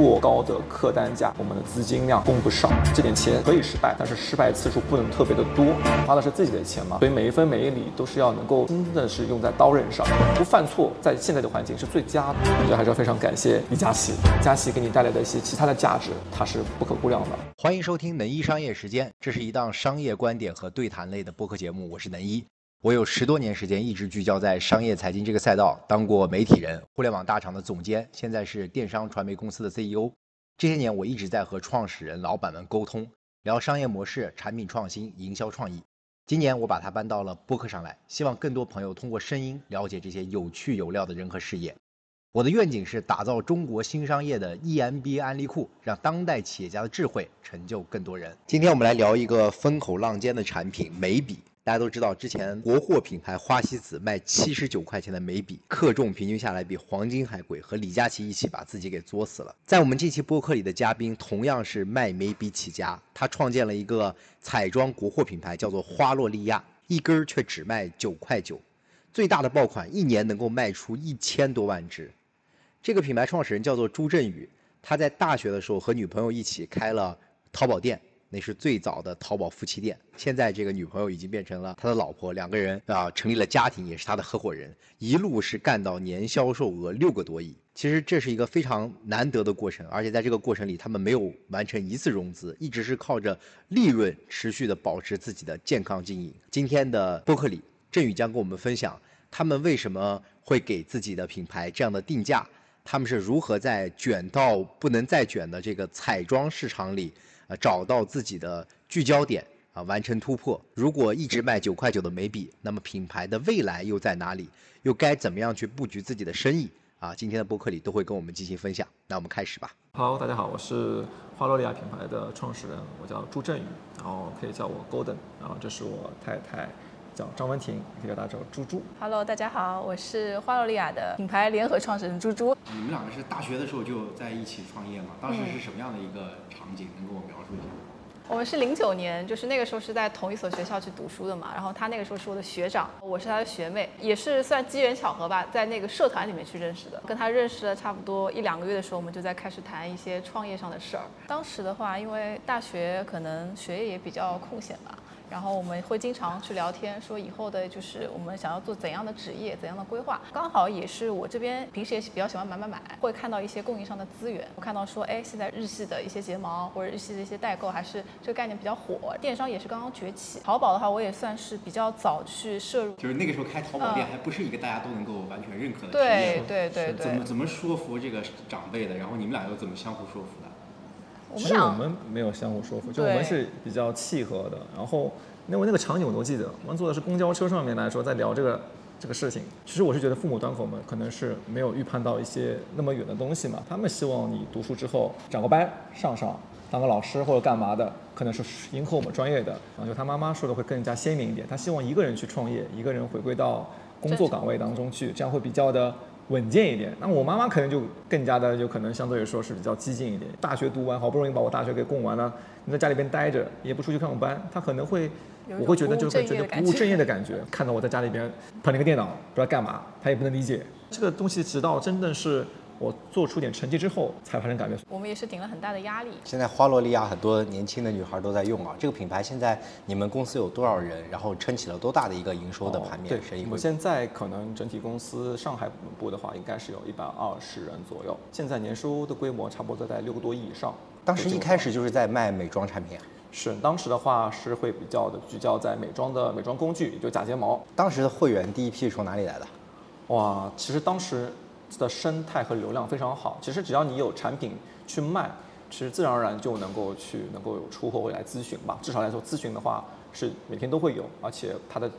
过高的客单价，我们的资金量供不上，这点钱可以失败，但是失败次数不能特别的多，花的是自己的钱嘛，所以每一分每一厘都是要能够真的是用在刀刃上，不犯错，在现在的环境是最佳的。我觉得还是要非常感谢李佳琦，佳琦给你带来的一些其他的价值，它是不可估量的。欢迎收听能一商业时间，这是一档商业观点和对谈类的播客节目，我是能一。我有十多年时间一直聚焦在商业财经这个赛道，当过媒体人、互联网大厂的总监，现在是电商传媒公司的 CEO。这些年我一直在和创始人、老板们沟通，聊商业模式、产品创新、营销创意。今年我把它搬到了播客上来，希望更多朋友通过声音了解这些有趣有料的人和事业。我的愿景是打造中国新商业的 EMBA 案例库，让当代企业家的智慧成就更多人。今天我们来聊一个风口浪尖的产品——眉笔。大家都知道，之前国货品牌花西子卖七十九块钱的眉笔，克重平均下来比黄金还贵，和李佳琦一起把自己给作死了。在我们这期播客里的嘉宾，同样是卖眉笔起家，他创建了一个彩妆国货品牌，叫做花洛莉亚，一根却只卖九块九，最大的爆款一年能够卖出一千多万支。这个品牌创始人叫做朱振宇，他在大学的时候和女朋友一起开了淘宝店。那是最早的淘宝夫妻店，现在这个女朋友已经变成了他的老婆，两个人啊成立了家庭，也是他的合伙人，一路是干到年销售额六个多亿。其实这是一个非常难得的过程，而且在这个过程里，他们没有完成一次融资，一直是靠着利润持续的保持自己的健康经营。今天的播客里，振宇将跟我们分享他们为什么会给自己的品牌这样的定价，他们是如何在卷到不能再卷的这个彩妆市场里。啊，找到自己的聚焦点啊，完成突破。如果一直卖九块九的眉笔，那么品牌的未来又在哪里？又该怎么样去布局自己的生意？啊，今天的播客里都会跟我们进行分享。那我们开始吧。好大家好，我是花洛莉亚品牌的创始人，我叫朱振宇，然后可以叫我 Golden，然后这是我太太。叫张文婷，可以叫大家叫猪猪。Hello，大家好，我是花洛莉亚的品牌联合创始人猪猪。你们两个是大学的时候就在一起创业吗？当时是什么样的一个场景？能给我描述一下？我们是零九年，就是那个时候是在同一所学校去读书的嘛。然后他那个时候是我的学长，我是他的学妹，也是算机缘巧合吧，在那个社团里面去认识的。跟他认识了差不多一两个月的时候，我们就在开始谈一些创业上的事儿。当时的话，因为大学可能学业也比较空闲吧。然后我们会经常去聊天，说以后的就是我们想要做怎样的职业，怎样的规划。刚好也是我这边平时也比较喜欢买买买，会看到一些供应商的资源。我看到说，哎，现在日系的一些睫毛或者日系的一些代购，还是这个概念比较火。电商也是刚刚崛起。淘宝的话，我也算是比较早去摄入。就是那个时候开淘宝店还不是一个大家都能够完全认可的职业。对对对对。怎么怎么说服这个长辈的？然后你们俩又怎么相互说服的？其实我们没有相互说服，就我们是比较契合的。然后。那我那个场景我都记得，我们坐的是公交车上面来说，在聊这个这个事情。其实我是觉得父母端口们可能是没有预判到一些那么远的东西嘛，他们希望你读书之后找个班上上，当个老师或者干嘛的，可能是迎合我们专业的。然后就他妈妈说的会更加鲜明一点，他希望一个人去创业，一个人回归到工作岗位当中去，这样会比较的稳健一点。那我妈妈可能就更加的就可能相对于说是比较激进一点。大学读完，好不容易把我大学给供完了，你在家里边待着，也不出去上班，她可能会。我会觉得就是觉得不务正业的感觉，看到我在家里边捧着个电脑不知道干嘛，她也不能理解这个东西。直到真的是我做出点成绩之后，才发生改变。我们也是顶了很大的压力。现在花洛莉亚很多年轻的女孩都在用啊，这个品牌现在你们公司有多少人？然后撑起了多大的一个营收的盘面？对，生意。我现在可能整体公司上海部的话，应该是有一百二十人左右。现在年收的规模差不多在六个多亿以上。当时一开始就是在卖美妆产品啊。是，当时的话是会比较的聚焦在美妆的美妆工具，也就假睫毛。当时的会员第一批是从哪里来的？哇，其实当时的生态和流量非常好。其实只要你有产品去卖，其实自然而然就能够去能够有出货会来咨询吧。至少来说，咨询的话是每天都会有，而且它的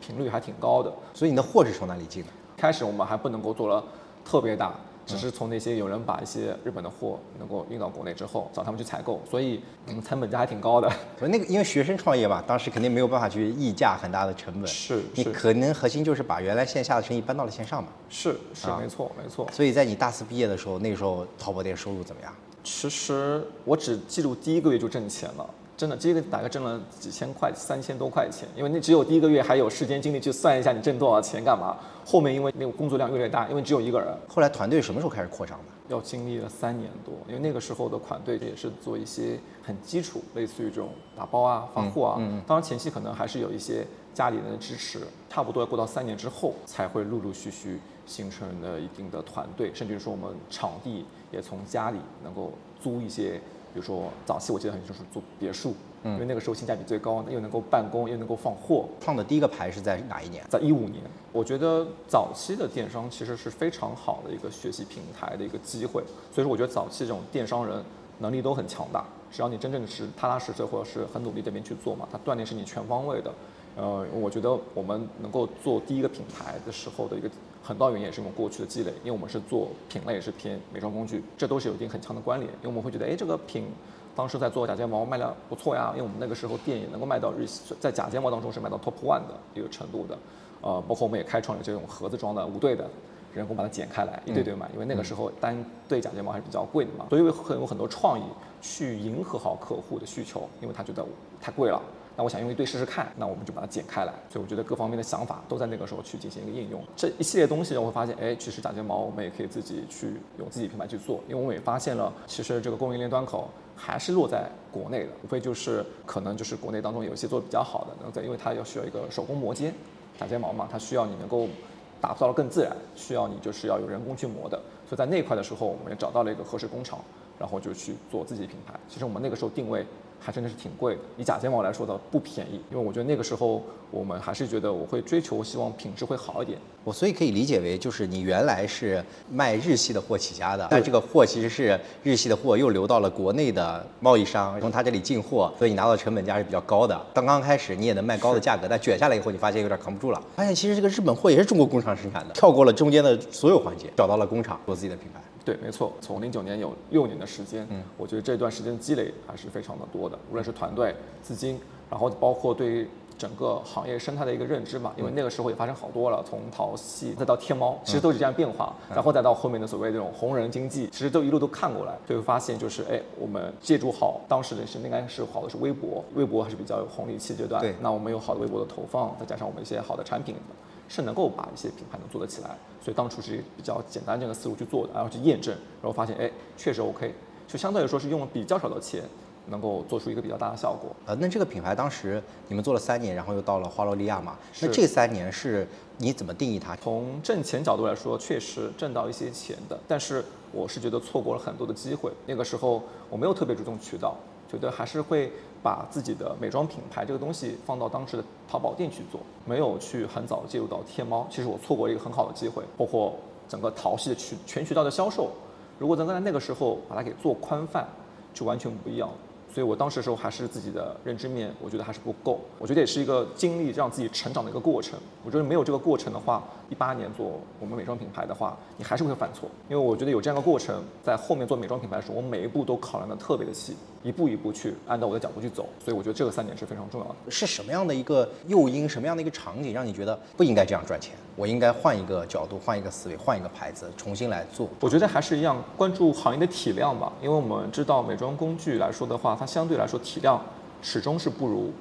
频率还挺高的。所以你的货是从哪里进的？开始我们还不能够做了特别大。只是从那些有人把一些日本的货能够运到国内之后，找他们去采购，所以嗯成本价还挺高的。所以那个因为学生创业嘛，当时肯定没有办法去溢价很大的成本。是，你可能核心就是把原来线下的生意搬到了线上嘛。是是，没错没错。所以在你大四毕业的时候，那个时候淘宝店收入怎么样？其实我只记录第一个月就挣钱了。真的，这个大概挣了几千块，三千多块钱。因为那只有第一个月还有时间精力去算一下你挣多少钱干嘛。后面因为那个工作量越来越大，因为只有一个人。后来团队什么时候开始扩张的？要经历了三年多，因为那个时候的团队也是做一些很基础，类似于这种打包啊、发货啊。嗯。当然前期可能还是有一些家里人的支持，差不多要过到三年之后，才会陆陆续续形成了一定的团队，甚至说我们场地也从家里能够租一些，比如说早期我记得很清楚，做别墅。嗯因为那个时候性价比最高，又能够办公，又能够放货。创的第一个牌是在哪一年？在一五年。我觉得早期的电商其实是非常好的一个学习平台的一个机会。所以说，我觉得早期这种电商人能力都很强大，只要你真正是踏踏实实或者是很努力这边去做嘛，它锻炼是你全方位的。呃，我觉得我们能够做第一个品牌的时候的一个很大原因也是我们过去的积累，因为我们是做品类是偏美妆工具，这都是有一定很强的关联。因为我们会觉得，哎，这个品。当时在做假睫毛卖的不错呀，因为我们那个时候店也能够卖到日，在假睫毛当中是卖到 top one 的一个程度的，呃，包括我们也开创了这种盒子装的无对的，人工把它剪开来一对对卖，因为那个时候单对假睫毛还是比较贵的嘛，所以会有很多创意去迎合好客户的需求，因为他觉得太贵了，那我想用一对试试看，那我们就把它剪开来，所以我觉得各方面的想法都在那个时候去进行一个应用，这一系列东西我会发现，哎，其实假睫毛我们也可以自己去用自己品牌去做，因为我们也发现了，其实这个供应链端口。还是落在国内的，无非就是可能就是国内当中有一些做的比较好的，能在，因为它要需要一个手工磨尖，假睫毛嘛，它需要你能够打造的更自然，需要你就是要有人工去磨的，所以在那块的时候，我们也找到了一个合适工厂，然后就去做自己品牌。其实我们那个时候定位。还真的是挺贵的，以假睫毛来说的不便宜，因为我觉得那个时候我们还是觉得我会追求希望品质会好一点。我所以可以理解为就是你原来是卖日系的货起家的，但这个货其实是日系的货又流到了国内的贸易商，从他这里进货，所以你拿到的成本价是比较高的。刚刚开始你也能卖高的价格，但卷下来以后你发现有点扛不住了，发现其实这个日本货也是中国工厂生产的，跳过了中间的所有环节，找到了工厂做自己的品牌。对，没错，从零九年有六年的时间，嗯，我觉得这段时间积累还是非常的多的，无论是团队、资金，然后包括对整个行业生态的一个认知嘛，因为那个时候也发生好多了，从淘系再到天猫，其实都是这样变化，然后再到后面的所谓这种红人经济，其实都一路都看过来，就会发现就是，哎，我们借助好当时的是应该是好的是微博，微博还是比较有红利期阶段，对，那我们有好的微博的投放，再加上我们一些好的产品。是能够把一些品牌能做得起来，所以当初是比较简单这个思路去做的，然后去验证，然后发现哎确实 OK，就相对来说是用了比较少的钱，能够做出一个比较大的效果。呃，那这个品牌当时你们做了三年，然后又到了花洛利亚嘛？那这三年是你怎么定义它？从挣钱角度来说，确实挣到一些钱的，但是我是觉得错过了很多的机会。那个时候我没有特别注重渠道，觉得还是会。把自己的美妆品牌这个东西放到当时的淘宝店去做，没有去很早介入到天猫，其实我错过了一个很好的机会。包括整个淘系的渠全渠道的销售，如果能在那个时候把它给做宽泛，就完全不一样。所以我当时的时候还是自己的认知面，我觉得还是不够。我觉得也是一个经历让自己成长的一个过程。我觉得没有这个过程的话，一八年做我们美妆品牌的话，你还是会犯错。因为我觉得有这样的过程，在后面做美妆品牌的时候，我每一步都考量的特别的细，一步一步去按照我的角度去走。所以我觉得这个三点是非常重要的。是什么样的一个诱因，什么样的一个场景，让你觉得不应该这样赚钱？我应该换一个角度，换一个思维，换一个牌子，重新来做。我觉得还是一样，关注行业的体量吧。因为我们知道美妆工具来说的话，它相对来说体量始终是不如。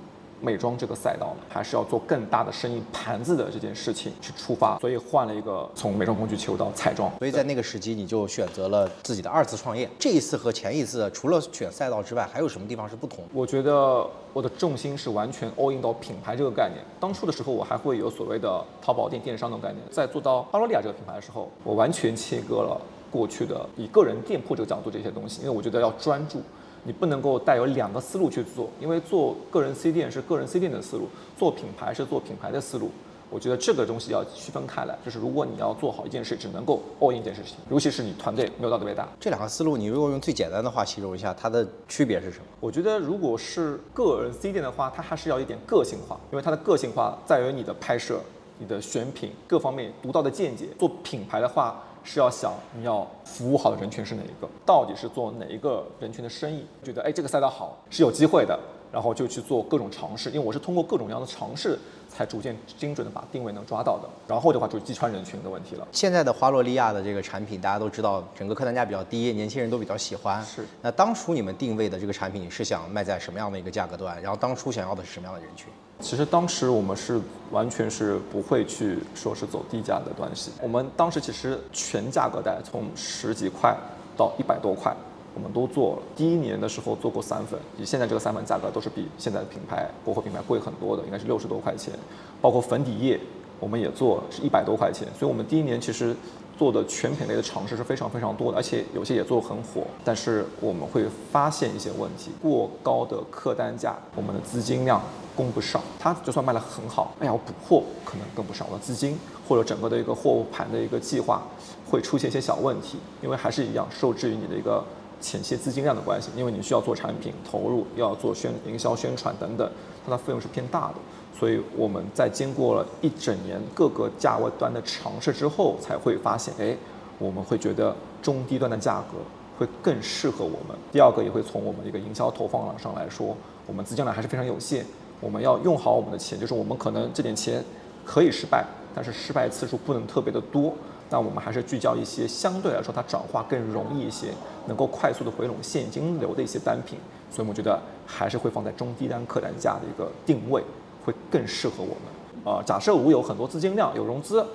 美妆这个赛道还是要做更大的生意盘子的这件事情去出发，所以换了一个从美妆工具切入到彩妆。所以在那个时机，你就选择了自己的二次创业。这一次和前一次，除了选赛道之外，还有什么地方是不同？我觉得我的重心是完全 all in 到品牌这个概念。当初的时候，我还会有所谓的淘宝店电商的概念。在做到巴罗利亚这个品牌的时候，我完全切割了过去的以个人店铺这个角度这些东西，因为我觉得要专注。你不能够带有两个思路去做，因为做个人 C 店是个人 C 店的思路，做品牌是做品牌的思路。我觉得这个东西要区分开来，就是如果你要做好一件事，只能够 all in 一件事情，尤其是你团队没有到特别大。这两个思路，你如果用最简单的话形容一下，它的区别是什么？我觉得如果是个人 C 店的话，它还是要一点个性化，因为它的个性化在于你的拍摄、你的选品各方面独到的见解。做品牌的话。是要想你要服务好的人群是哪一个，到底是做哪一个人群的生意？觉得哎这个赛道好是有机会的，然后就去做各种尝试，因为我是通过各种各样的尝试，才逐渐精准的把定位能抓到的。然后的话就是击穿人群的问题了。现在的花洛利亚的这个产品，大家都知道，整个客单价比较低，年轻人都比较喜欢。是。那当初你们定位的这个产品是想卖在什么样的一个价格段？然后当初想要的是什么样的人群？其实当时我们是完全是不会去说是走低价的东西。我们当时其实全价格带从十几块到一百多块。我们都做了，第一年的时候做过散粉，以现在这个散粉价格都是比现在的品牌国货品牌贵很多的，应该是六十多块钱。包括粉底液，我们也做是一百多块钱。所以，我们第一年其实做的全品类的尝试是非常非常多的，而且有些也做很火。但是我们会发现一些问题：过高的客单价，我们的资金量供不上。它就算卖得很好，哎呀，我补货可能跟不上，我的资金或者整个的一个货物盘的一个计划会出现一些小问题，因为还是一样受制于你的一个。前期资金量的关系，因为你需要做产品投入，要做宣营销宣传等等，它的费用是偏大的。所以我们在经过了一整年各个价位端的尝试之后，才会发现，哎，我们会觉得中低端的价格会更适合我们。第二个也会从我们的一个营销投放上来说，我们资金量还是非常有限，我们要用好我们的钱，就是我们可能这点钱可以失败，但是失败次数不能特别的多。那我们还是聚焦一些相对来说它转化更容易一些，能够快速的回笼现金流的一些单品，所以我们觉得还是会放在中低端客单价的一个定位，会更适合我们。呃，假设我有很多资金量，有融资，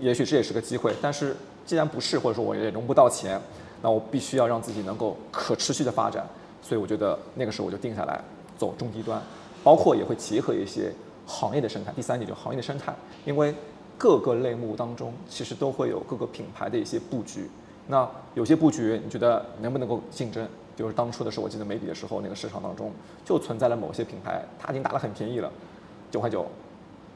也许这也是个机会。但是既然不是，或者说我也融不到钱，那我必须要让自己能够可持续的发展。所以我觉得那个时候我就定下来走中低端，包括也会结合一些行业的生态。第三点就是行业的生态，因为。各个类目当中，其实都会有各个品牌的一些布局。那有些布局，你觉得能不能够竞争？比如当初的时候，我记得眉笔的时候，那个市场当中就存在了某些品牌，它已经打得很便宜了，九块九，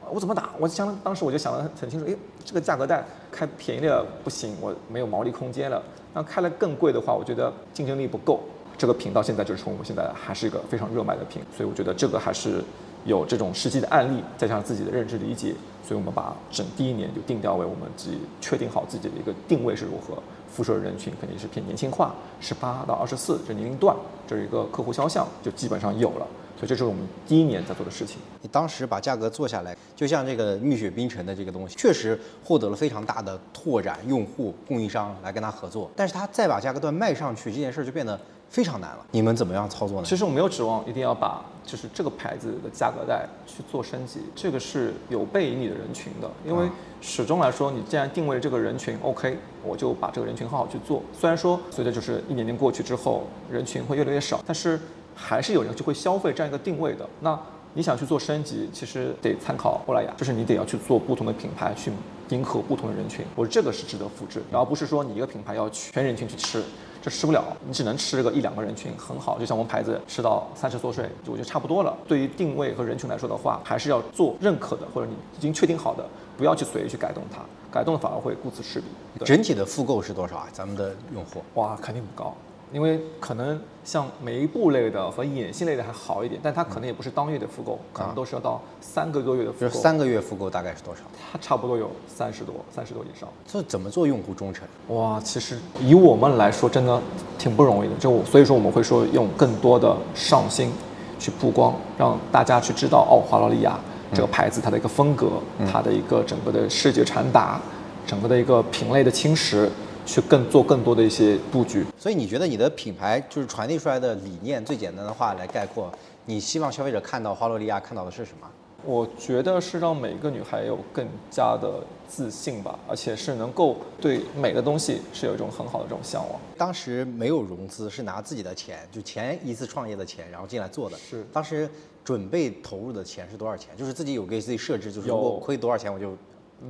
我怎么打？我想当时我就想得很清楚，哎，这个价格带开便宜的不行，我没有毛利空间了。那开了更贵的话，我觉得竞争力不够。这个品到现在就是从我们现在还是一个非常热卖的品，所以我觉得这个还是。有这种实际的案例，再加上自己的认知理解，所以我们把整第一年就定调为我们自己确定好自己的一个定位是如何，辐射人群肯定是偏年轻化，十八到二十四这年龄段，这是一个客户肖像就基本上有了，所以这是我们第一年在做的事情。你当时把价格做下来，就像这个蜜雪冰城的这个东西，确实获得了非常大的拓展，用户、供应商来跟他合作，但是他再把价格段卖上去，这件事就变得。非常难了，你们怎么样操作呢？其实我没有指望一定要把就是这个牌子的价格带去做升级，这个是有悖于你的人群的，因为始终来说，你既然定位了这个人群，OK，我就把这个人群好好去做。虽然说随着就是一年年过去之后，人群会越来越少，但是还是有人就会消费这样一个定位的。那你想去做升级，其实得参考欧莱雅，就是你得要去做不同的品牌去迎合不同的人群，我这个是值得复制，而不是说你一个品牌要全人群去吃。这吃不了，你只能吃个一两个人群，很好。就像我们牌子吃到三十多岁，我觉得差不多了。对于定位和人群来说的话，还是要做认可的，或者你已经确定好的，不要去随意去改动它，改动反而会顾此失彼。整体的复购是多少啊？咱们的用户？哇，肯定不高。因为可能像眉部类的和眼线类的还好一点，但它可能也不是当月的复购，可能都是要到三个多月的复购。三个月复购大概是多少？它差不多有三十多，三十多以上。这怎么做用户忠诚？哇，其实以我们来说，真的挺不容易的。就所以说我们会说用更多的上新去曝光，让大家去知道哦，华劳利亚这个牌子它的一个风格，它的一个整个的视觉传达，整个的一个品类的侵蚀。去更做更多的一些布局，所以你觉得你的品牌就是传递出来的理念，最简单的话来概括，你希望消费者看到花洛莉亚看到的是什么？我觉得是让每个女孩有更加的自信吧，而且是能够对美的东西是有一种很好的这种向往。当时没有融资，是拿自己的钱，就前一次创业的钱，然后进来做的。是。当时准备投入的钱是多少钱？就是自己有给自己设置，就是如果亏多少钱我就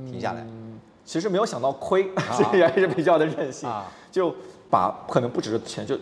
停下来。其实没有想到亏，所以还是比较的任性，就把可能不只是钱就。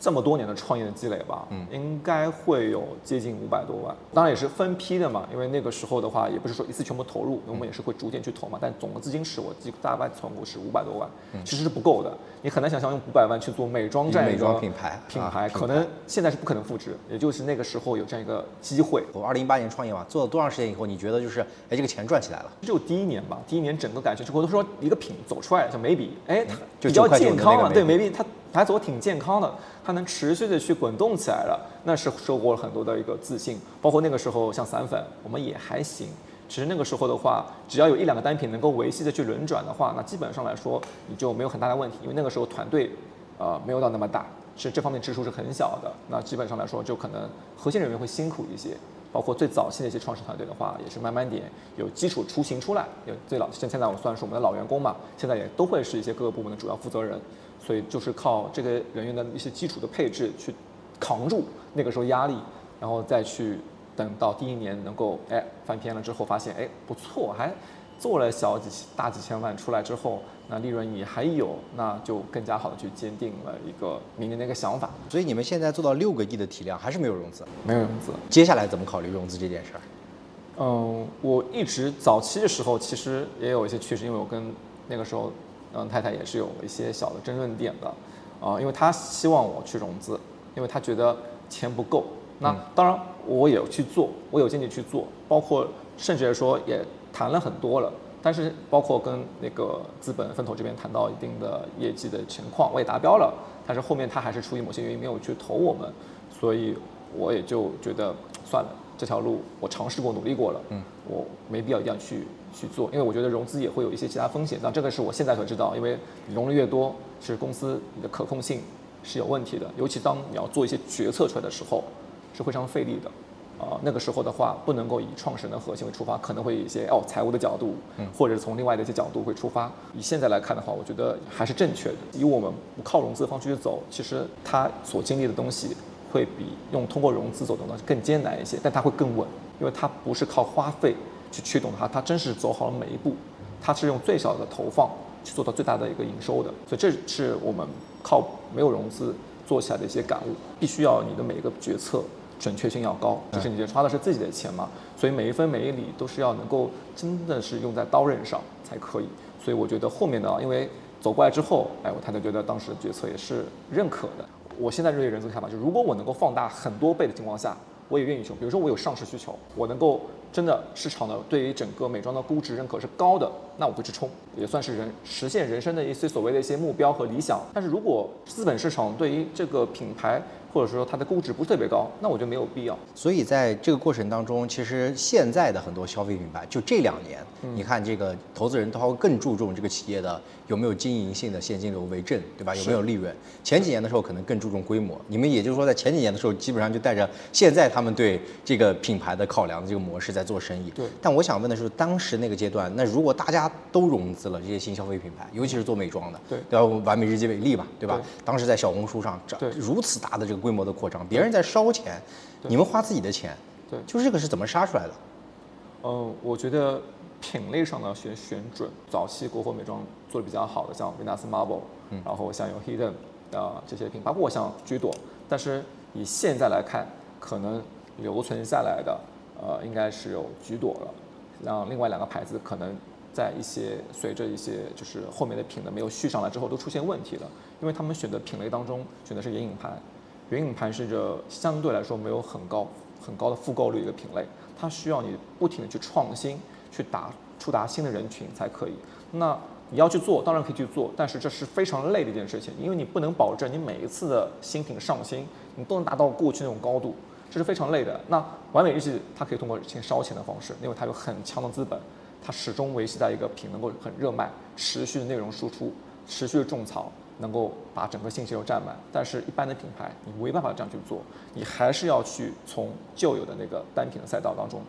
这么多年的创业的积累吧，嗯，应该会有接近五百多万，当然也是分批的嘛，因为那个时候的话，也不是说一次全部投入，我们也是会逐渐去投嘛。但总的资金是我记大概存股是五百多万，其实是不够的。你很难想象用五百万去做美妆这样一个品牌，品牌可能现在是不可能复制，也就是那个时候有这样一个机会。我二零一八年创业嘛，做了多长时间以后，你觉得就是哎这个钱赚起来了？只有第一年吧，第一年整个感觉，我都说一个品走出来，像眉笔，哎，比较健康嘛，对眉笔它。还走挺健康的，它能持续的去滚动起来了，那是收获了很多的一个自信。包括那个时候像散粉，我们也还行。其实那个时候的话，只要有一两个单品能够维系的去轮转的话，那基本上来说你就没有很大的问题，因为那个时候团队，呃，没有到那么大，是这方面支出是很小的。那基本上来说，就可能核心人员会辛苦一些。包括最早期的一些创始团队的话，也是慢慢点有基础雏形出来。有最老现现在我算是我们的老员工嘛，现在也都会是一些各个部门的主要负责人，所以就是靠这个人员的一些基础的配置去扛住那个时候压力，然后再去等到第一年能够哎翻篇了之后，发现哎不错，还做了小几大几千万出来之后。那利润也还有，那就更加好的去坚定了一个明年的一个想法。所以你们现在做到六个亿的体量，还是没有融资？没有融资。接下来怎么考虑融资这件事儿？嗯，我一直早期的时候其实也有一些趋势，因为我跟那个时候嗯太太也是有一些小的争论点的啊，因为她希望我去融资，因为她觉得钱不够。那当然我也去做，我有精力去做，包括甚至来说也谈了很多了。但是包括跟那个资本分投这边谈到一定的业绩的情况，我也达标了，但是后面他还是出于某些原因没有去投我们，所以我也就觉得算了，这条路我尝试过努力过了，嗯，我没必要一定要去去做，因为我觉得融资也会有一些其他风险，那这个是我现在所知道，因为融的越多，其实公司你的可控性是有问题的，尤其当你要做一些决策出来的时候，是非常费力的。啊，那个时候的话，不能够以创始人的核心为出发，可能会有一些哦财务的角度，嗯，或者从另外的一些角度会出发。以现在来看的话，我觉得还是正确的。以我们不靠融资的方式去走，其实他所经历的东西会比用通过融资走的东西更艰难一些，但它会更稳，因为它不是靠花费去驱动它，它真是走好了每一步，它是用最小的投放去做到最大的一个营收的。所以这是我们靠没有融资做起来的一些感悟，必须要你的每一个决策。准确性要高，就是你这花的是自己的钱嘛，所以每一分每一厘都是要能够真的是用在刀刃上才可以。所以我觉得后面呢，因为走过来之后，哎，我太太觉得当时的决策也是认可的。我现在这些人资看法就是，如果我能够放大很多倍的情况下，我也愿意去。比如说我有上市需求，我能够真的市场的对于整个美妆的估值认可是高的，那我会去冲，也算是人实现人生的一些所谓的一些目标和理想。但是如果资本市场对于这个品牌，或者说它的估值不是特别高，那我就没有必要。所以在这个过程当中，其实现在的很多消费品牌，就这两年，你看这个投资人他会更注重这个企业的有没有经营性的现金流为正，对吧？有没有利润？前几年的时候可能更注重规模。你们也就是说，在前几年的时候，基本上就带着现在他们对这个品牌的考量的这个模式在做生意。对。但我想问的是，当时那个阶段，那如果大家都融资了，这些新消费品牌，尤其是做美妆的，对，要完美日记为例吧，对吧？对。当时在小红书上，对，如此大的这个规模的扩张，别人在烧钱，你们花自己的钱，对，就是这个是怎么杀出来的？嗯，我觉得品类上呢选选准，早期国货美妆做的比较好的，像 Venus Marble，嗯，然后像有 Hidden 啊这些品牌，包括像居朵，但是以现在来看，可能留存下来的，呃，应该是有居朵了，让另外两个牌子可能在一些随着一些就是后面的品的没有续上来之后都出现问题了，因为他们选的品类当中选的是眼影盘。眼影盘是着相对来说没有很高很高的复购率一个品类，它需要你不停的去创新，去打触达新的人群才可以。那你要去做，当然可以去做，但是这是非常累的一件事情，因为你不能保证你每一次的新品上新，你都能达到过去那种高度，这是非常累的。那完美日记它可以通过先烧钱的方式，因为它有很强的资本，它始终维系在一个品能够很热卖，持续的内容输出，持续的种草。能够把整个信息流占满，但是一般的品牌你没办法这样去做，你还是要去从旧有的那个单品的赛道当中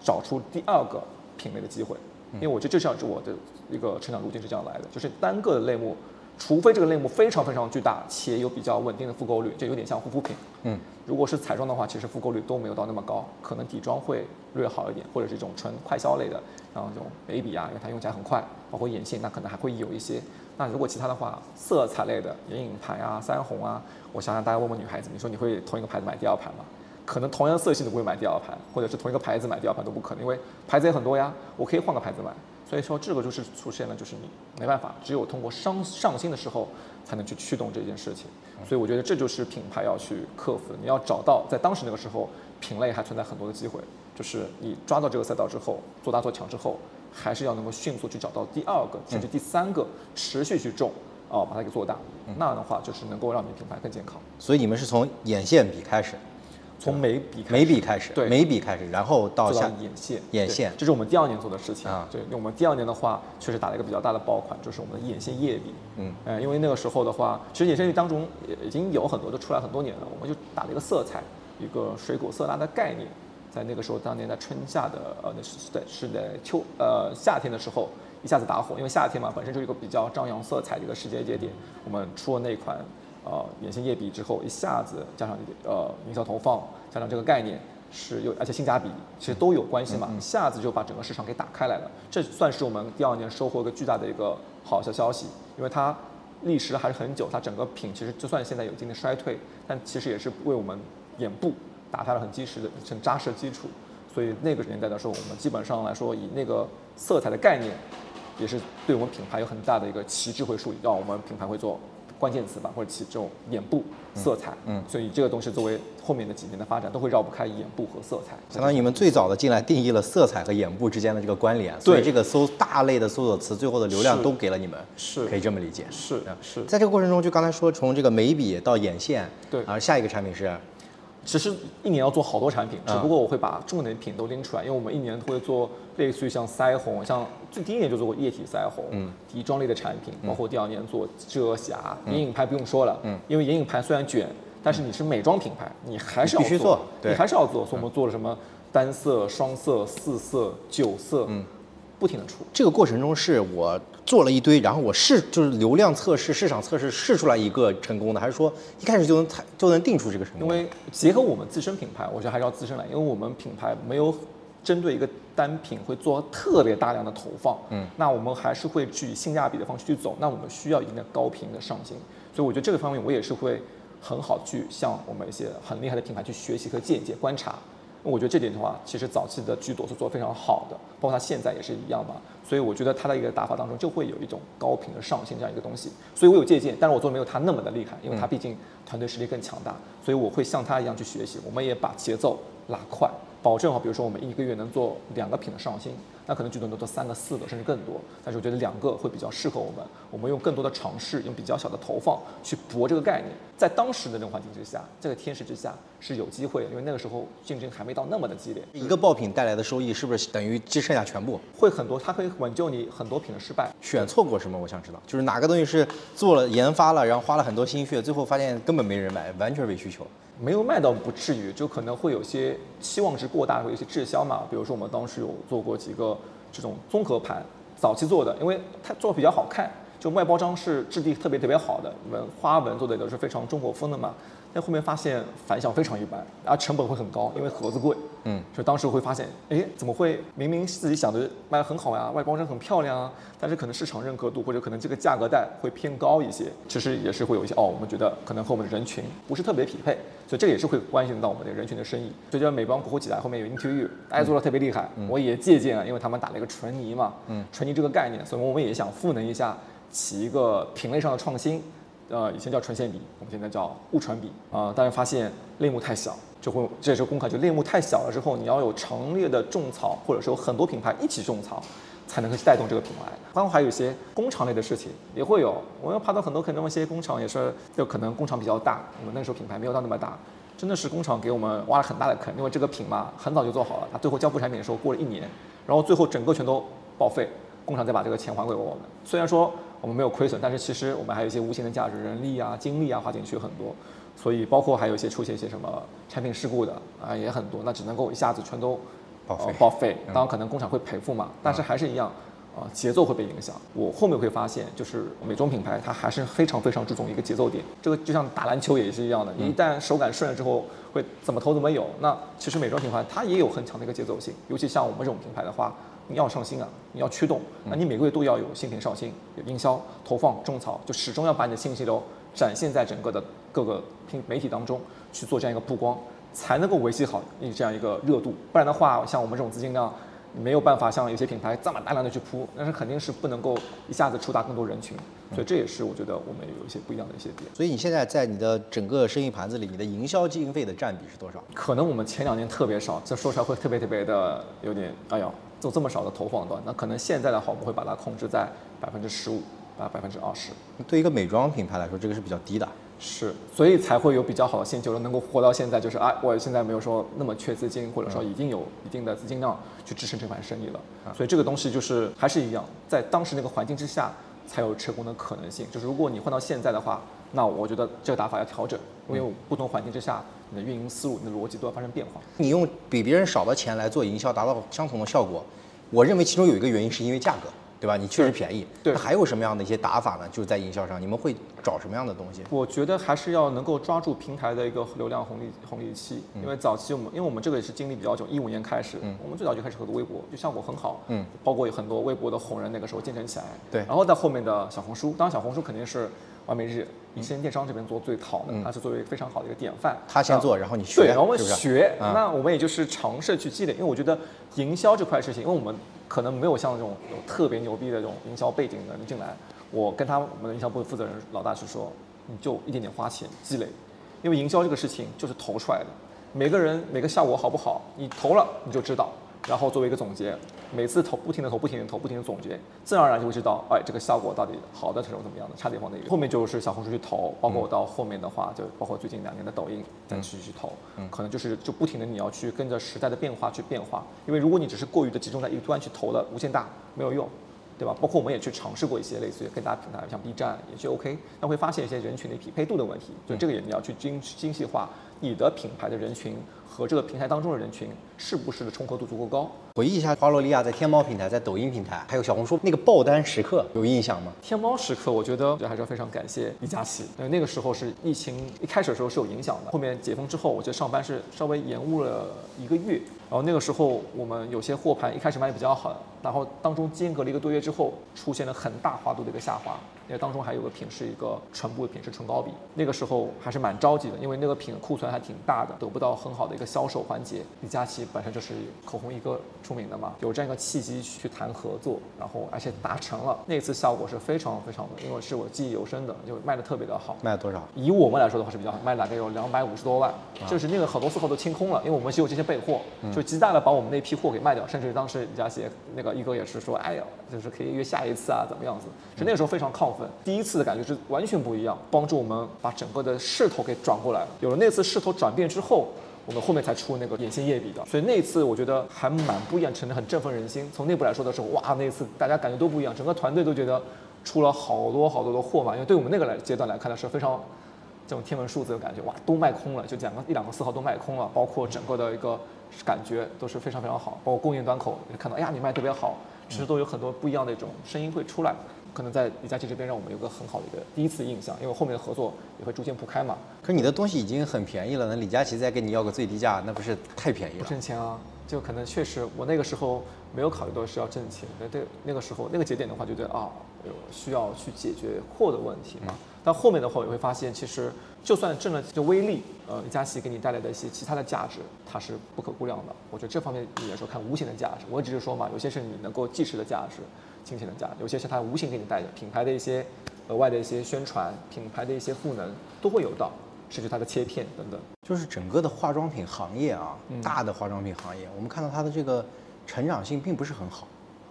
找出第二个品类的机会，因为我觉得这像是我的一个成长路径是这样来的，就是单个的类目，除非这个类目非常非常巨大且有比较稳定的复购率，就有点像护肤品，嗯，如果是彩妆的话，其实复购率都没有到那么高，可能底妆会略好一点，或者是一种纯快消类的，然后这种眉笔啊，因为它用起来很快，包括眼线，那可能还会有一些。那如果其他的话，色彩类的眼影盘啊、腮红啊，我想想，大家问问女孩子，你说你会同一个牌子买第二盘吗？可能同样色系都不会买第二盘，或者是同一个牌子买第二盘都不可能，因为牌子也很多呀，我可以换个牌子买。所以说这个就是出现了，就是你没办法，只有通过上上新的时候才能去驱动这件事情。所以我觉得这就是品牌要去克服的，你要找到在当时那个时候品类还存在很多的机会，就是你抓到这个赛道之后，做大做强之后。还是要能够迅速去找到第二个甚至第三个，持续去种，哦把它给做大，那样的话就是能够让你品牌更健康。所以你们是从眼线笔开始，从眉笔眉笔开始，对眉笔开始，然后到下眼线，眼线，这是我们第二年做的事情啊。对，我们第二年的话，确实打了一个比较大的爆款，就是我们的眼线液笔。嗯，呃，因为那个时候的话，其实眼线液当中已经有很多都出来很多年了，我们就打了一个色彩，一个水果色拉的概念，在那个时候，当年在春夏的呃，那是在是在秋呃夏天的时候一下子打火，因为夏天嘛本身就是一个比较张扬色彩的一个时间节点，我们出了那款。呃，眼线液笔之后，一下子加上呃营销投放，加上这个概念是有，而且性价比其实都有关系嘛，一下子就把整个市场给打开来了。这算是我们第二年收获一个巨大的一个好消消息，因为它历时还是很久，它整个品其实就算现在有一定的衰退，但其实也是为我们眼部打下了很基石的、很扎实的基础。所以那个年代的时候，我们基本上来说以那个色彩的概念，也是对我们品牌有很大的一个旗帜会树立，让我们品牌会做。关键词吧，或者起这种眼部色彩，嗯，所以这个东西作为后面的几年的发展，都会绕不开眼部和色彩。相当于你们最早的进来定义了色彩和眼部之间的这个关联，所以这个搜大类的搜索词最后的流量都给了你们，是，可以这么理解。是是，在这个过程中，就刚才说从这个眉笔到眼线，对，而下一个产品是。其实一年要做好多产品，只不过我会把重点品都拎出来，因为我们一年会做类似于像腮红，像最第一年就做过液体腮红，嗯，底妆类的产品，包括第二年做遮瑕，眼影盘不用说了，嗯，因为眼影盘虽然卷，但是你是美妆品牌，你还是要必须做，你还是要做，所以我们做了什么单色、双色、四色、九色，嗯。不停的出，这个过程中是我做了一堆，然后我试就是流量测试、市场测试试出来一个成功的，还是说一开始就能就能定出这个成功？因为结合我们自身品牌，我觉得还是要自身来，因为我们品牌没有针对一个单品会做特别大量的投放，嗯，那我们还是会去性价比的方式去走，那我们需要一定的高频的上新，所以我觉得这个方面我也是会很好去向我们一些很厉害的品牌去学习和借鉴观察。我觉得这点的话，其实早期的剧朵是做得非常好的，包括他现在也是一样嘛。所以我觉得他的一个打法当中就会有一种高频的上新这样一个东西。所以我有借鉴，但是我做的没有他那么的厉害，因为他毕竟团队实力更强大。所以我会像他一样去学习，我们也把节奏拉快，保证好，比如说我们一个月能做两个品的上新。那可能最多能做三个、四个，甚至更多。但是我觉得两个会比较适合我们。我们用更多的尝试，用比较小的投放去搏这个概念。在当时的这种环境之下，这个天时之下是有机会，因为那个时候竞争还没到那么的激烈。一个爆品带来的收益是不是等于只剩下全部？会很多，它可以挽救你很多品的失败。选错过什么？我想知道，就是哪个东西是做了研发了，然后花了很多心血，最后发现根本没人买，完全没需求。没有卖到不至于，就可能会有些期望值过大，会有些滞销嘛。比如说我们当时有做过几个这种综合盘，早期做的，因为它做比较好看，就外包装是质地特别特别好的，纹花纹做的都是非常中国风的嘛。但后面发现反响非常一般，然后成本会很高，因为盒子贵。嗯，就当时会发现，哎，怎么会明明自己想的卖的很好呀，外包装很漂亮啊，但是可能市场认可度或者可能这个价格带会偏高一些。其实也是会有一些哦，我们觉得可能和我们的人群不是特别匹配，所以这个也是会关系到我们的人群的生意。所以叫美邦国货起来后面有 interview，大家做的特别厉害，我也借鉴了，因为他们打了一个纯泥嘛，嗯，纯泥这个概念，所以我们也想赋能一下，起一个品类上的创新。呃，以前叫纯线笔，我们现在叫雾传笔啊。但是发现类目太小，就会这也是公开，就类目太小了之后，你要有强烈的种草，或者说很多品牌一起种草，才能够带动这个品牌。包括还有一些工厂类的事情也会有，我们爬到很多可能一些工厂也是，就可能工厂比较大，我们那时候品牌没有到那么大，真的是工厂给我们挖了很大的坑，因为这个品嘛很早就做好了，它最后交付产品的时候过了一年，然后最后整个全都报废，工厂再把这个钱还给我们。虽然说。我们没有亏损，但是其实我们还有一些无形的价值，人力啊、精力啊花进去很多，所以包括还有一些出现一些什么产品事故的啊也很多，那只能够一下子全都报废。报废，当然可能工厂会赔付嘛，但是还是一样，啊节奏会被影响。我后面会发现，就是美妆品牌它还是非常非常注重一个节奏点，这个就像打篮球也是一样的，你一旦手感顺了之后，会怎么投怎么有。那其实美妆品牌它也有很强的一个节奏性，尤其像我们这种品牌的话。你要上新啊，你要驱动，那你每个月都要有新品上新，有营销投放种草，就始终要把你的信息流展现在整个的各个平媒体当中去做这样一个曝光，才能够维系好你这样一个热度。不然的话，像我们这种资金量，没有办法像有些品牌这么大量的去铺，但是肯定是不能够一下子触达更多人群。所以这也是我觉得我们有一些不一样的一些点。所以你现在在你的整个生意盘子里，你的营销经费的占比是多少？可能我们前两年特别少，这说出来会特别特别的有点，哎呦。做这么少的投放端，那可能现在的话，我们会把它控制在百分之十五啊百分之二十。对一个美妆品牌来说，这个是比较低的。是，所以才会有比较好的现金流能够活到现在，就是啊，我现在没有说那么缺资金，或者说已经有一定的资金量去支撑这盘生意了。所以这个东西就是还是一样，在当时那个环境之下才有成功的可能性。就是如果你换到现在的话，那我觉得这个打法要调整，因为不同环境之下，你的运营思路、你的逻辑都要发生变化。你用比别人少的钱来做营销，达到相同的效果，我认为其中有一个原因是因为价格。对吧？你确实便宜。对。那还有什么样的一些打法呢？就是在营销上，你们会找什么样的东西？我觉得还是要能够抓住平台的一个流量红利红利期。因为早期我们，因为我们这个也是经历比较久，一五年开始，我们最早就开始合作微博，就效果很好。嗯。包括有很多微博的红人，那个时候建成起来。对。然后在后面的小红书，当然小红书肯定是完美日一线电商这边做最好的，它是作为非常好的一个典范。他先做，然后你学。对，然后我们学，那我们也就是尝试去积累，因为我觉得营销这块事情，因为我们。可能没有像这种有特别牛逼的这种营销背景的人进来，我跟他我们的营销部负责人老大是说，你就一点点花钱积累，因为营销这个事情就是投出来的，每个人每个效果好不好，你投了你就知道。然后作为一个总结，每次投不停的投，不停的投，不停的总结，自然而然就会知道，哎，这个效果到底好的程度怎么样的，差点放哪里。后面就是小红书去投，包括我到后面的话，就包括最近两年的抖音再继续去投，可能就是就不停的你要去跟着时代的变化去变化，因为如果你只是过于的集中在一端去投了，无限大没有用，对吧？包括我们也去尝试过一些类似于更大平台，像 B 站也去 OK，但会发现一些人群的匹配度的问题，就这个也你要去精精细化你的品牌的人群。和这个平台当中的人群是不是的重合度足够高？回忆一下花洛莉亚在天猫平台、在抖音平台，还有小红书那个爆单时刻，有印象吗？天猫时刻，我觉得还是要非常感谢李佳琦，因为那个时候是疫情一开始的时候是有影响的，后面解封之后，我觉得上班是稍微延误了一个月。然后那个时候我们有些货盘一开始卖的比较好，然后当中间隔了一个多月之后，出现了很大滑度的一个下滑。因为当中还有个品是一个唇部的品是唇膏笔，那个时候还是蛮着急的，因为那个品库存还挺大的，得不到很好的一个销售环节。李佳琦本身就是口红一个出名的嘛，有这样一个契机去谈合作，然后而且达成了，那次效果是非常非常的，因为是我记忆犹深的，就卖的特别的好。卖了多少？以我们来说的话是比较好，卖大概有两百五十多万，就是那个很多次号都清空了，因为我们只有这些备货，就极大的把我们那批货给卖掉，甚至当时李佳琦那个一哥也是说，哎呀，就是可以约下一次啊，怎么样子？是那个时候非常亢奋，第一次的感觉。是完全不一样，帮助我们把整个的势头给转过来了。有了那次势头转变之后，我们后面才出那个眼线液笔的。所以那一次我觉得还蛮不一样，真的很振奋人心。从内部来说的时候，哇，那一次大家感觉都不一样，整个团队都觉得出了好多好多的货嘛。因为对我们那个来阶段来看的是非常这种天文数字的感觉，哇，都卖空了，就两个一两个四号都卖空了，包括整个的一个感觉都是非常非常好。包括供应端口也看到，哎呀，你卖特别好，其实都有很多不一样的一种声音会出来。可能在李佳琦这边让我们有个很好的一个第一次印象，因为后面的合作也会逐渐铺开嘛。可是你的东西已经很便宜了，那李佳琦再给你要个最低价，那不是太便宜了？不挣钱啊，就可能确实我那个时候没有考虑到是要挣钱，那对那个时候那个节点的话，觉得啊有需要去解决货的问题嘛。但后面的话也会发现，其实就算挣了这微利，呃，李佳琦给你带来的一些其他的价值，它是不可估量的。我觉得这方面也说看无形的价值，我只是说嘛，有些是你能够计时的价值。金钱的价值，有些是它无形给你带的，品牌的一些额外的一些宣传，品牌的一些赋能都会有到，甚至它的切片等等。就是整个的化妆品行业啊，大的化妆品行业，我们看到它的这个成长性并不是很好，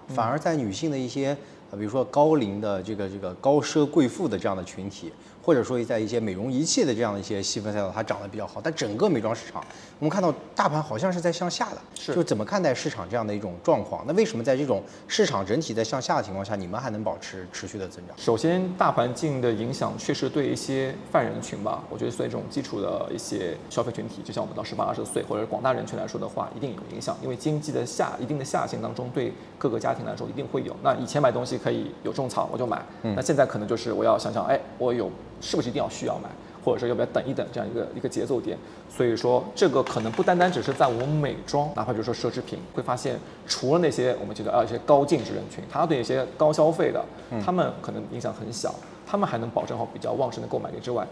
反而在女性的一些，啊，比如说高龄的这个这个高奢贵妇的这样的群体。或者说在一些美容仪器的这样的一些细分赛道，它涨得比较好。但整个美妆市场，我们看到大盘好像是在向下的，是就怎么看待市场这样的一种状况？那为什么在这种市场整体在向下的情况下，你们还能保持持续的增长？首先，大环境的影响确实对一些泛人群吧，我觉得对这种基础的一些消费群体，就像我们到十八二十岁或者广大人群来说的话，一定有影响。因为经济的下一定的下行当中，对各个家庭来说一定会有。那以前买东西可以有种草我就买，那现在可能就是我要想想，哎，我有。是不是一定要需要买，或者说要不要等一等这样一个一个节奏点？所以说这个可能不单单只是在我们美妆，哪怕就是说奢侈品，会发现除了那些我们觉得啊一些高净值人群，他对一些高消费的，他们可能影响很小，他们还能保证好比较旺盛的购买力之外，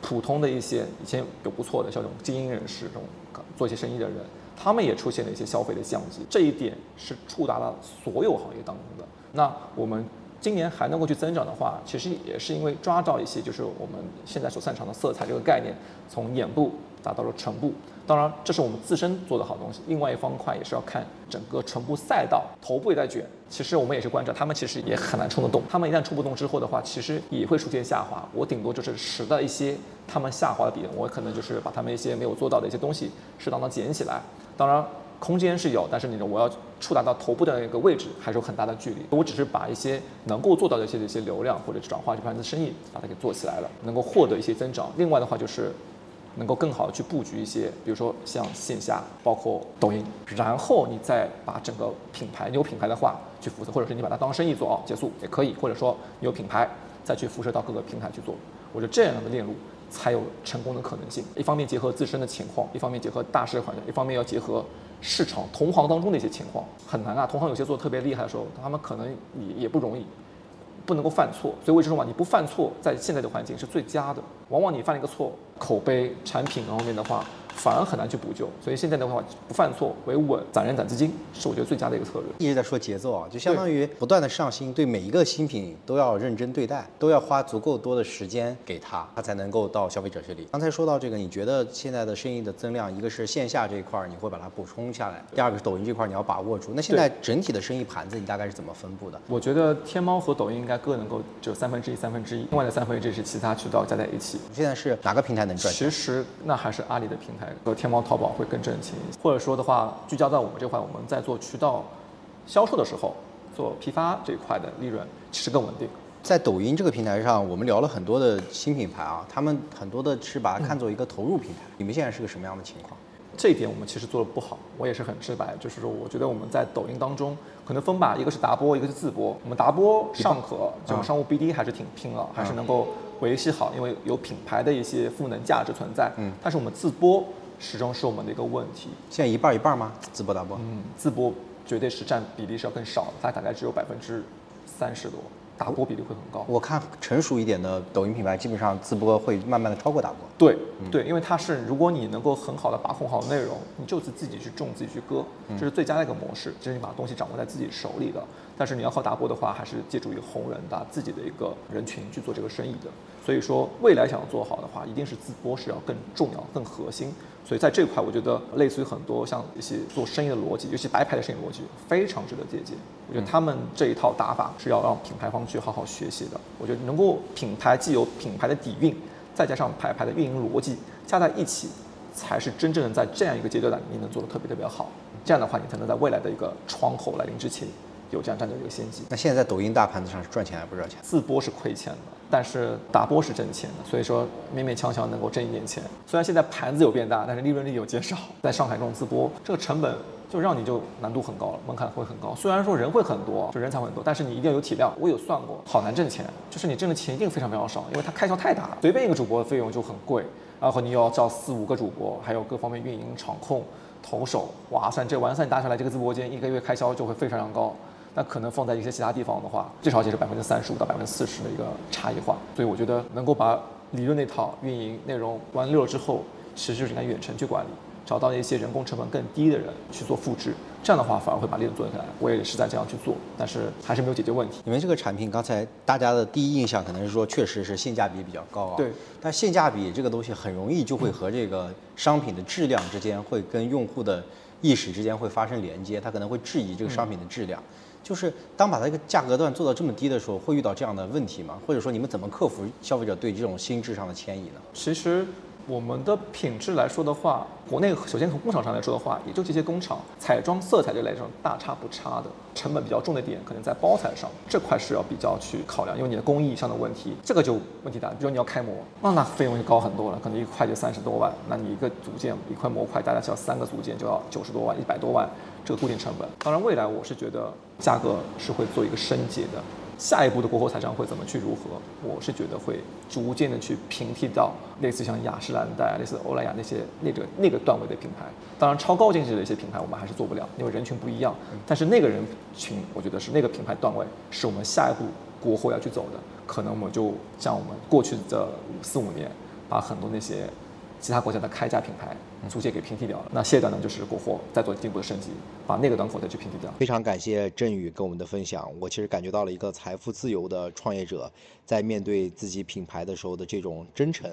普通的一些以前有不错的像这种精英人士，这种做一些生意的人，他们也出现了一些消费的降级，这一点是触达了所有行业当中的。那我们。今年还能够去增长的话，其实也是因为抓到一些就是我们现在所擅长的色彩这个概念，从眼部达到了唇部。当然，这是我们自身做的好东西。另外一方块也是要看整个唇部赛道，头部也在卷。其实我们也是观察，他们其实也很难冲得动。他们一旦冲不动之后的话，其实也会出现下滑。我顶多就是使到一些他们下滑的点，我可能就是把他们一些没有做到的一些东西适当的捡起来。当然。空间是有，但是你说我要触达到头部的那个位置，还是有很大的距离。我只是把一些能够做到的一些一些流量或者转化这盘子生意，把它给做起来了，能够获得一些增长。另外的话就是，能够更好的去布局一些，比如说像线下，包括抖音，然后你再把整个品牌，你有品牌的话去辐射，或者是你把它当生意做哦，结束也可以，或者说你有品牌再去辐射到各个平台去做。我觉得这样的链路才有成功的可能性。一方面结合自身的情况，一方面结合大势环境，一方面要结合。市场同行当中的一些情况很难啊，同行有些做的特别厉害的时候，他们可能也也不容易，不能够犯错。所以为什么嘛，你不犯错，在现在的环境是最佳的。往往你犯了一个错，口碑、产品方面的话。反而很难去补救，所以现在的话，不犯错为稳，攒人攒资金，是我觉得最佳的一个策略。一直在说节奏啊，就相当于不断的上新，对每一个新品都要认真对待，都要花足够多的时间给他，他才能够到消费者这里。刚才说到这个，你觉得现在的生意的增量，一个是线下这一块你会把它补充下来，第二个是抖音这块你要把握住。那现在整体的生意盘子你大概是怎么分布的？我觉得天猫和抖音应该各能够只有三分之一、三分之一，另外的三分之一是其他渠道加在一起。现在是哪个平台能赚？其实那还是阿里的平台和天猫、淘宝。会更挣钱，或者说的话，聚焦在我们这块，我们在做渠道销售的时候，做批发这一块的利润其实更稳定。在抖音这个平台上，我们聊了很多的新品牌啊，他们很多的是把它看作一个投入平台。你们现在是个什么样的情况？这一点我们其实做的不好，我也是很直白，就是说，我觉得我们在抖音当中可能分吧，一个是达播，一个是自播。我们达播尚可，这种商务 BD 还是挺拼了，还是能够维系好，因为有品牌的一些赋能价值存在。嗯，但是我们自播。始终是我们的一个问题。现在一半一半吗？自播、达播？嗯，自播绝对是占比例是要更少的，它大概只有百分之三十多。打播比例会很高。我看成熟一点的抖音品牌，基本上自播会慢慢的超过打播。对，对，因为它是如果你能够很好的把控好内容，你就是自己去种，自己去割，这是最佳的一个模式。就是你把东西掌握在自己手里的。但是你要靠打播的话，还是借助于红人的自己的一个人群去做这个生意的。所以说，未来想要做好的话，一定是自播是要更重要、更核心。所以在这块，我觉得类似于很多像一些做生意的逻辑，尤其白牌的生意逻辑，非常值得借鉴。我觉得他们这一套打法是要让品牌方去好好学习的。我觉得能够品牌既有品牌的底蕴，再加上牌牌的运营逻辑加在一起，才是真正的在这样一个阶段你能做的特别特别好。这样的话，你才能在未来的一个窗口来临之前。有这样占据一个先机。那现在在抖音大盘子上是赚钱还是不赚钱？自播是亏钱的，但是打播是挣钱的，所以说勉勉强强能够挣一点钱。虽然现在盘子有变大，但是利润率有减少。在上海这种自播，这个成本就让你就难度很高了，门槛会很高。虽然说人会很多，就人才会很多，但是你一定要有体量。我有算过，好难挣钱，就是你挣的钱一定非常非常少，因为它开销太大了。随便一个主播的费用就很贵，然后你又要招四五个主播，还有各方面运营、场控、投手，哇，塞这完算搭下来，这个直播间一个月开销就会非常非常高。那可能放在一些其他地方的话，最少也是百分之三十五到百分之四十的一个差异化。所以我觉得能够把理论那套运营内容玩溜了之后，其实就是应该远程去管理，找到一些人工成本更低的人去做复制，这样的话反而会把利润做起来。我也是在这样去做，但是还是没有解决问题。因为这个产品刚才大家的第一印象可能是说，确实是性价比比较高啊。对。但性价比这个东西很容易就会和这个商品的质量之间会跟用户的意识之间会发生连接，他可能会质疑这个商品的质量。就是当把它一个价格段做到这么低的时候，会遇到这样的问题吗？或者说你们怎么克服消费者对这种心智上的迁移呢？其实我们的品质来说的话，国内首先从工厂上来说的话，也就这些工厂彩妆、色彩这类种大差不差的。成本比较重的点可能在包材上，这块是要比较去考量，因为你的工艺上的问题，这个就问题大。比如你要开模，那那费用就高很多了，可能一块就三十多万，那你一个组件一块模块，大概需要三个组件就要九十多万、一百多万。这个固定成本，当然未来我是觉得价格是会做一个升级的。下一步的国货彩妆会怎么去如何？我是觉得会逐渐的去平替到类似像雅诗兰黛、类似欧莱雅那些那个那个段位的品牌。当然超高净值的一些品牌我们还是做不了，因为人群不一样。但是那个人群，我觉得是那个品牌段位是我们下一步国货要去走的。可能我们就像我们过去的四五年，把很多那些。其他国家的开价品牌租借给平替掉了。那下一段呢，就是国货再做进一步的升级，把那个端口再去平替掉。非常感谢振宇跟我们的分享，我其实感觉到了一个财富自由的创业者在面对自己品牌的时候的这种真诚。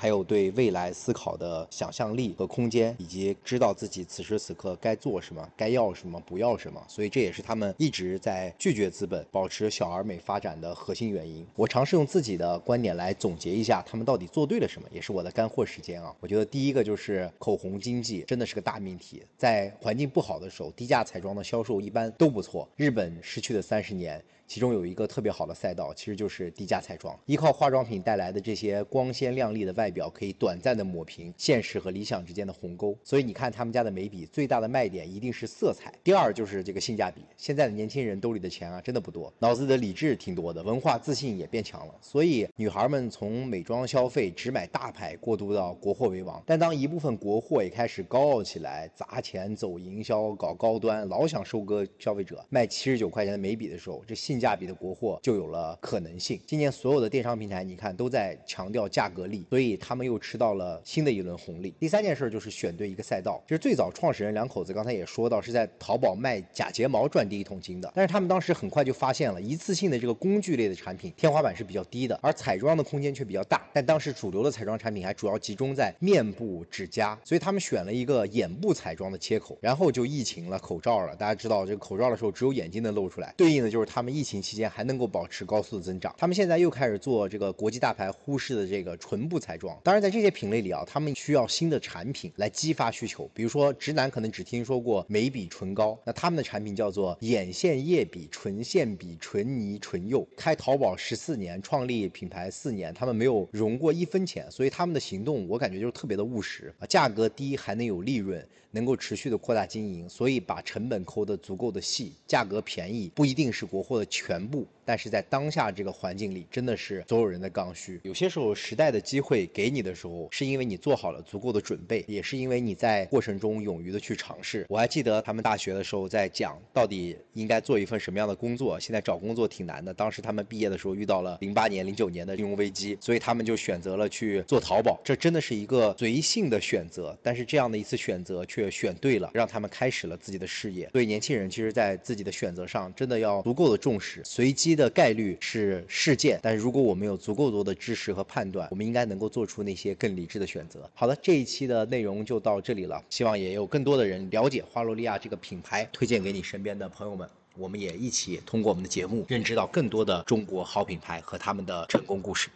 还有对未来思考的想象力和空间，以及知道自己此时此刻该做什么、该要什么、不要什么。所以这也是他们一直在拒绝资本、保持小而美发展的核心原因。我尝试用自己的观点来总结一下，他们到底做对了什么，也是我的干货时间啊。我觉得第一个就是口红经济真的是个大命题，在环境不好的时候，低价彩妆的销售一般都不错。日本失去的三十年。其中有一个特别好的赛道，其实就是低价彩妆。依靠化妆品带来的这些光鲜亮丽的外表，可以短暂的抹平现实和理想之间的鸿沟。所以你看他们家的眉笔，最大的卖点一定是色彩。第二就是这个性价比。现在的年轻人兜里的钱啊，真的不多，脑子里的理智挺多的，文化自信也变强了。所以女孩们从美妆消费只买大牌，过渡到国货为王。但当一部分国货也开始高傲起来，砸钱走营销，搞高端，老想收割消费者，卖七十九块钱的眉笔的时候，这性价比的国货就有了可能性。今年所有的电商平台，你看都在强调价格力，所以他们又吃到了新的一轮红利。第三件事就是选对一个赛道，其实最早创始人两口子刚才也说到，是在淘宝卖假睫毛赚第一桶金的。但是他们当时很快就发现了，一次性的这个工具类的产品天花板是比较低的，而彩妆的空间却比较大。但当时主流的彩妆产品还主要集中在面部、指甲，所以他们选了一个眼部彩妆的切口，然后就疫情了，口罩了。大家知道这个口罩的时候，只有眼睛能露出来，对应的就是他们疫情期间。还能够保持高速的增长。他们现在又开始做这个国际大牌忽视的这个唇部彩妆。当然，在这些品类里啊，他们需要新的产品来激发需求。比如说，直男可能只听说过眉笔、唇膏，那他们的产品叫做眼线液笔、唇线笔、唇泥、唇釉。开淘宝十四年，创立品牌四年，他们没有融过一分钱，所以他们的行动我感觉就是特别的务实啊，价格低还能有利润。能够持续的扩大经营，所以把成本抠得足够的细，价格便宜不一定是国货的全部，但是在当下这个环境里，真的是所有人的刚需。有些时候时代的机会给你的时候，是因为你做好了足够的准备，也是因为你在过程中勇于的去尝试。我还记得他们大学的时候在讲到底应该做一份什么样的工作，现在找工作挺难的。当时他们毕业的时候遇到了零八年、零九年的金融危机，所以他们就选择了去做淘宝。这真的是一个随性的选择，但是这样的一次选择却。却选对了，让他们开始了自己的事业。所以年轻人其实，在自己的选择上，真的要足够的重视。随机的概率是事件，但是如果我们有足够多的知识和判断，我们应该能够做出那些更理智的选择。好的，这一期的内容就到这里了，希望也有更多的人了解花洛利亚这个品牌，推荐给你身边的朋友们。我们也一起通过我们的节目，认知到更多的中国好品牌和他们的成功故事。